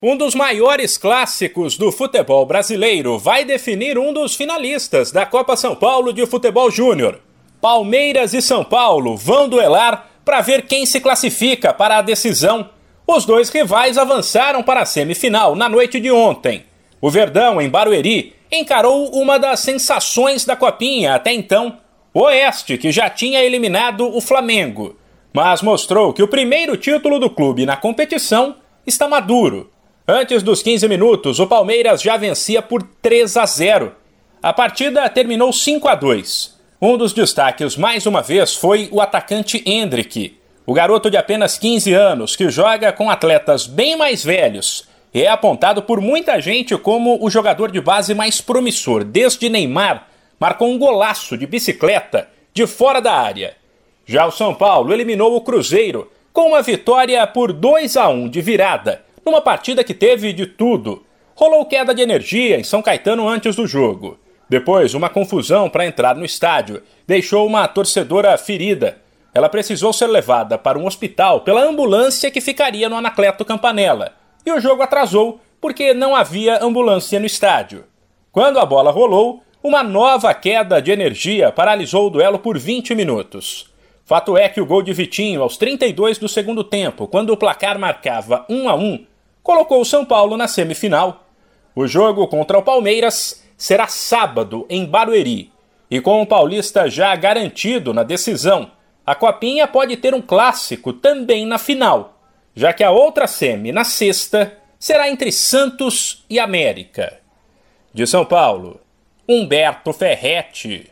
Um dos maiores clássicos do futebol brasileiro vai definir um dos finalistas da Copa São Paulo de Futebol Júnior. Palmeiras e São Paulo vão duelar para ver quem se classifica para a decisão. Os dois rivais avançaram para a semifinal na noite de ontem. O Verdão, em Barueri, encarou uma das sensações da Copinha até então, o Oeste, que já tinha eliminado o Flamengo, mas mostrou que o primeiro título do clube na competição está maduro Antes dos 15 minutos, o Palmeiras já vencia por 3 a 0. A partida terminou 5 a 2. Um dos destaques, mais uma vez, foi o atacante Hendrick, o garoto de apenas 15 anos que joga com atletas bem mais velhos e é apontado por muita gente como o jogador de base mais promissor desde Neymar. Marcou um golaço de bicicleta de fora da área. Já o São Paulo eliminou o Cruzeiro com uma vitória por 2 a 1 de virada numa partida que teve de tudo. Rolou queda de energia em São Caetano antes do jogo. Depois, uma confusão para entrar no estádio deixou uma torcedora ferida. Ela precisou ser levada para um hospital pela ambulância que ficaria no Anacleto Campanella. E o jogo atrasou porque não havia ambulância no estádio. Quando a bola rolou, uma nova queda de energia paralisou o duelo por 20 minutos. Fato é que o gol de Vitinho aos 32 do segundo tempo, quando o placar marcava 1 a 1, colocou o São Paulo na semifinal. O jogo contra o Palmeiras será sábado em Barueri. E com o Paulista já garantido na decisão, a Copinha pode ter um clássico também na final, já que a outra semi, na sexta, será entre Santos e América. De São Paulo, Humberto Ferretti.